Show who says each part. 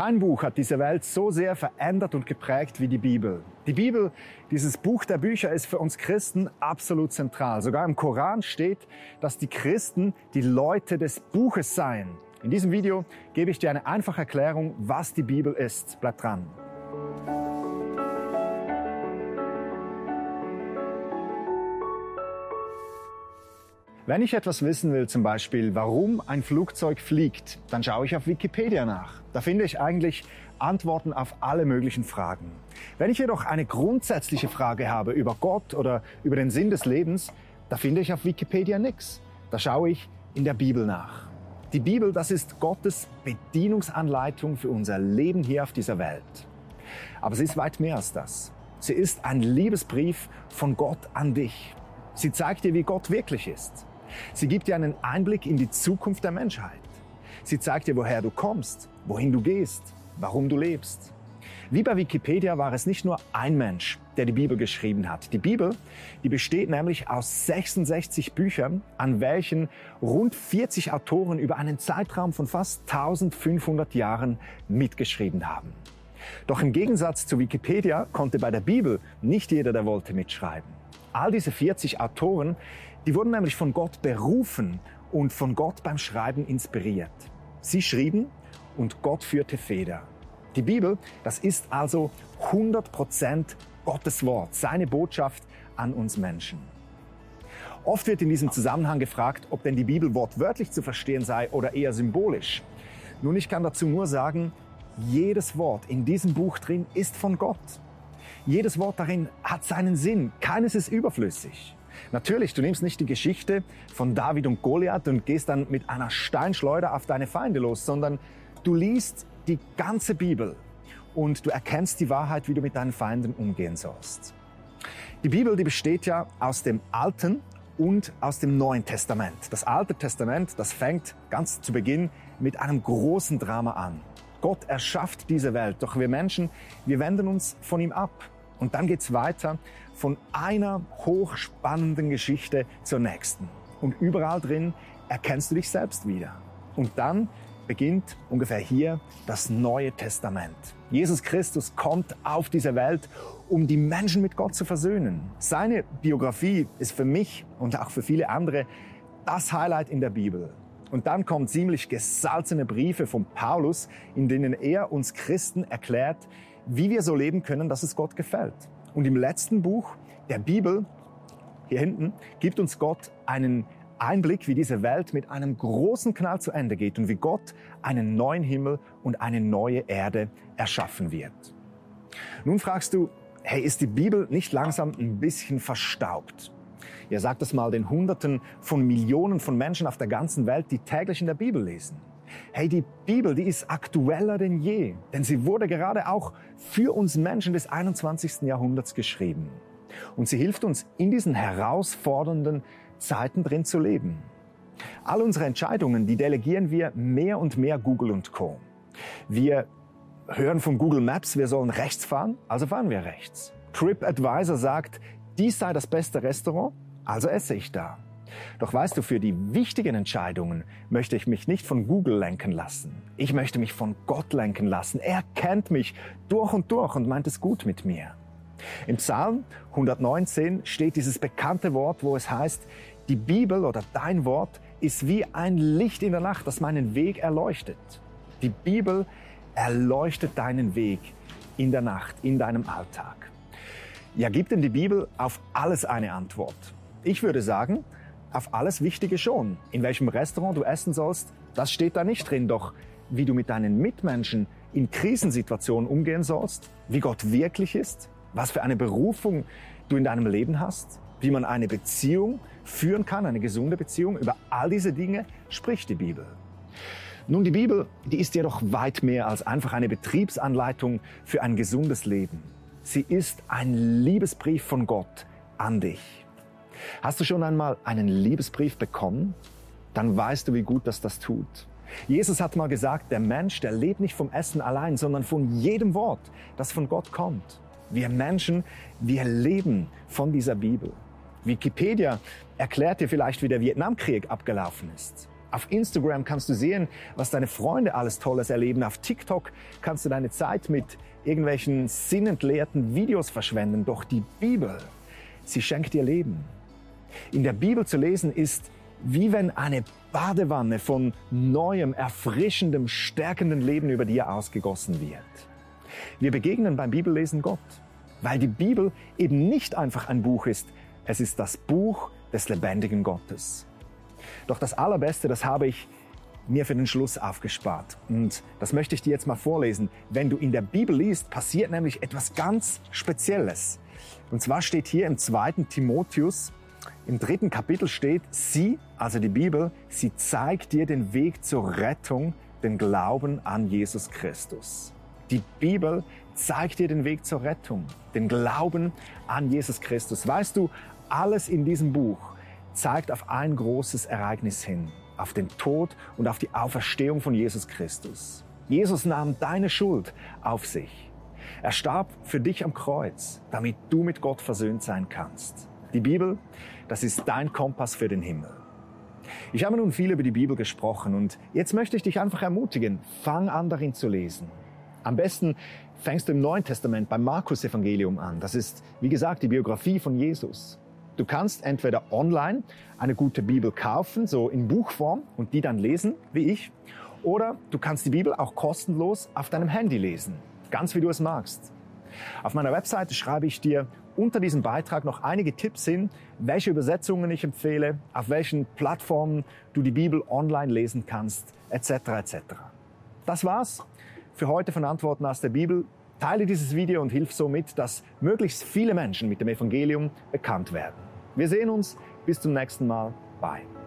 Speaker 1: Kein Buch hat diese Welt so sehr verändert und geprägt wie die Bibel. Die Bibel, dieses Buch der Bücher, ist für uns Christen absolut zentral. Sogar im Koran steht, dass die Christen die Leute des Buches seien. In diesem Video gebe ich dir eine einfache Erklärung, was die Bibel ist. Bleib dran. Wenn ich etwas wissen will, zum Beispiel, warum ein Flugzeug fliegt, dann schaue ich auf Wikipedia nach. Da finde ich eigentlich Antworten auf alle möglichen Fragen. Wenn ich jedoch eine grundsätzliche Frage habe über Gott oder über den Sinn des Lebens, da finde ich auf Wikipedia nichts. Da schaue ich in der Bibel nach. Die Bibel, das ist Gottes Bedienungsanleitung für unser Leben hier auf dieser Welt. Aber sie ist weit mehr als das. Sie ist ein Liebesbrief von Gott an dich. Sie zeigt dir, wie Gott wirklich ist. Sie gibt dir einen Einblick in die Zukunft der Menschheit. Sie zeigt dir, woher du kommst, wohin du gehst, warum du lebst. Wie bei Wikipedia war es nicht nur ein Mensch, der die Bibel geschrieben hat. Die Bibel, die besteht nämlich aus 66 Büchern, an welchen rund 40 Autoren über einen Zeitraum von fast 1500 Jahren mitgeschrieben haben. Doch im Gegensatz zu Wikipedia konnte bei der Bibel nicht jeder, der wollte, mitschreiben. All diese 40 Autoren, die wurden nämlich von Gott berufen und von Gott beim Schreiben inspiriert. Sie schrieben und Gott führte Feder. Die Bibel, das ist also 100% Gottes Wort, seine Botschaft an uns Menschen. Oft wird in diesem Zusammenhang gefragt, ob denn die Bibel wortwörtlich zu verstehen sei oder eher symbolisch. Nun, ich kann dazu nur sagen, jedes Wort in diesem Buch drin ist von Gott. Jedes Wort darin hat seinen Sinn. Keines ist überflüssig. Natürlich, du nimmst nicht die Geschichte von David und Goliath und gehst dann mit einer Steinschleuder auf deine Feinde los, sondern du liest die ganze Bibel und du erkennst die Wahrheit, wie du mit deinen Feinden umgehen sollst. Die Bibel, die besteht ja aus dem Alten und aus dem Neuen Testament. Das Alte Testament, das fängt ganz zu Beginn mit einem großen Drama an. Gott erschafft diese Welt, doch wir Menschen, wir wenden uns von ihm ab. Und dann geht's weiter von einer hochspannenden Geschichte zur nächsten. Und überall drin erkennst du dich selbst wieder. Und dann beginnt ungefähr hier das Neue Testament. Jesus Christus kommt auf diese Welt, um die Menschen mit Gott zu versöhnen. Seine Biografie ist für mich und auch für viele andere das Highlight in der Bibel. Und dann kommen ziemlich gesalzene Briefe von Paulus, in denen er uns Christen erklärt, wie wir so leben können, dass es Gott gefällt. Und im letzten Buch der Bibel, hier hinten, gibt uns Gott einen Einblick, wie diese Welt mit einem großen Knall zu Ende geht und wie Gott einen neuen Himmel und eine neue Erde erschaffen wird. Nun fragst du, hey, ist die Bibel nicht langsam ein bisschen verstaubt? Ihr sagt es mal den Hunderten von Millionen von Menschen auf der ganzen Welt, die täglich in der Bibel lesen. Hey, die Bibel, die ist aktueller denn je, denn sie wurde gerade auch für uns Menschen des 21. Jahrhunderts geschrieben. Und sie hilft uns in diesen herausfordernden Zeiten drin zu leben. All unsere Entscheidungen, die delegieren wir mehr und mehr Google und Co. Wir hören von Google Maps, wir sollen rechts fahren, also fahren wir rechts. TripAdvisor sagt, dies sei das beste Restaurant, also esse ich da. Doch weißt du, für die wichtigen Entscheidungen möchte ich mich nicht von Google lenken lassen. Ich möchte mich von Gott lenken lassen. Er kennt mich durch und durch und meint es gut mit mir. Im Psalm 119 steht dieses bekannte Wort, wo es heißt, die Bibel oder dein Wort ist wie ein Licht in der Nacht, das meinen Weg erleuchtet. Die Bibel erleuchtet deinen Weg in der Nacht, in deinem Alltag. Ja, gibt denn die Bibel auf alles eine Antwort? Ich würde sagen, auf alles Wichtige schon. In welchem Restaurant du essen sollst, das steht da nicht drin. Doch wie du mit deinen Mitmenschen in Krisensituationen umgehen sollst, wie Gott wirklich ist, was für eine Berufung du in deinem Leben hast, wie man eine Beziehung führen kann, eine gesunde Beziehung, über all diese Dinge spricht die Bibel. Nun, die Bibel, die ist jedoch weit mehr als einfach eine Betriebsanleitung für ein gesundes Leben. Sie ist ein Liebesbrief von Gott an dich. Hast du schon einmal einen Liebesbrief bekommen? Dann weißt du, wie gut das das tut. Jesus hat mal gesagt, der Mensch, der lebt nicht vom Essen allein, sondern von jedem Wort, das von Gott kommt. Wir Menschen, wir leben von dieser Bibel. Wikipedia erklärt dir vielleicht, wie der Vietnamkrieg abgelaufen ist. Auf Instagram kannst du sehen, was deine Freunde alles Tolles erleben. Auf TikTok kannst du deine Zeit mit irgendwelchen sinnentleerten Videos verschwenden. Doch die Bibel, sie schenkt dir Leben. In der Bibel zu lesen ist wie wenn eine Badewanne von neuem, erfrischendem, stärkendem Leben über dir ausgegossen wird. Wir begegnen beim Bibellesen Gott, weil die Bibel eben nicht einfach ein Buch ist, es ist das Buch des lebendigen Gottes. Doch das Allerbeste, das habe ich mir für den Schluss aufgespart. Und das möchte ich dir jetzt mal vorlesen. Wenn du in der Bibel liest, passiert nämlich etwas ganz Spezielles. Und zwar steht hier im zweiten Timotheus, im dritten Kapitel steht, sie, also die Bibel, sie zeigt dir den Weg zur Rettung, den Glauben an Jesus Christus. Die Bibel zeigt dir den Weg zur Rettung, den Glauben an Jesus Christus. Weißt du, alles in diesem Buch zeigt auf ein großes Ereignis hin, auf den Tod und auf die Auferstehung von Jesus Christus. Jesus nahm deine Schuld auf sich. Er starb für dich am Kreuz, damit du mit Gott versöhnt sein kannst. Die Bibel, das ist dein Kompass für den Himmel. Ich habe nun viel über die Bibel gesprochen und jetzt möchte ich dich einfach ermutigen, fang an darin zu lesen. Am besten fängst du im Neuen Testament beim Markus Evangelium an. Das ist, wie gesagt, die Biografie von Jesus. Du kannst entweder online eine gute Bibel kaufen, so in Buchform, und die dann lesen, wie ich, oder du kannst die Bibel auch kostenlos auf deinem Handy lesen, ganz wie du es magst. Auf meiner Webseite schreibe ich dir unter diesem Beitrag noch einige Tipps hin, welche Übersetzungen ich empfehle, auf welchen Plattformen du die Bibel online lesen kannst, etc. etc. Das war's für heute von Antworten aus der Bibel. Teile dieses Video und hilf somit, dass möglichst viele Menschen mit dem Evangelium bekannt werden. Wir sehen uns. Bis zum nächsten Mal. Bye.